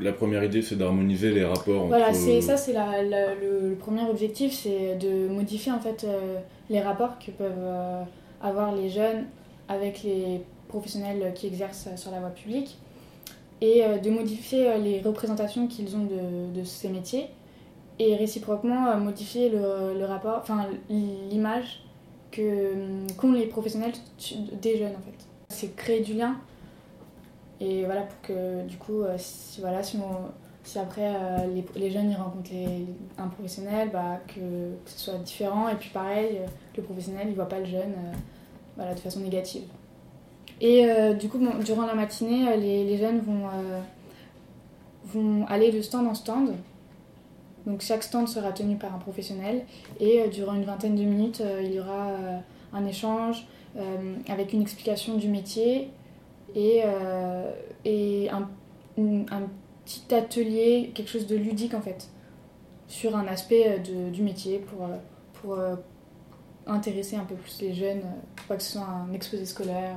la première idée, c'est d'harmoniser les rapports Voilà, entre... c'est ça, c'est la- la- le, le premier objectif, c'est de modifier en fait euh, les rapports que peuvent euh, avoir les jeunes avec les professionnels qui exercent euh, sur la voie publique et euh, de modifier euh, les représentations qu'ils ont de, de ces métiers et réciproquement euh, modifier le, le rapport, enfin l'image que qu'ont les professionnels des jeunes en fait. C'est créer du lien et voilà pour que du coup euh, si, voilà si après euh, les, les jeunes ils rencontrent les- un professionnel, bah, que, que ce soit différent. Et puis pareil, euh, le professionnel il voit pas le jeune voilà, de façon négative. Et du coup, durant la matinée, les, les jeunes vont, vont aller de stand en stand. Donc chaque stand sera tenu par un professionnel. Et durant une vingtaine de minutes, il y aura un échange avec une explication du métier et, euh, et un, un petit atelier, quelque chose de ludique en fait, sur un aspect euh, de- du métier pour, euh, pour intéresser un peu plus les jeunes, pour pas que ce soit un exposé scolaire.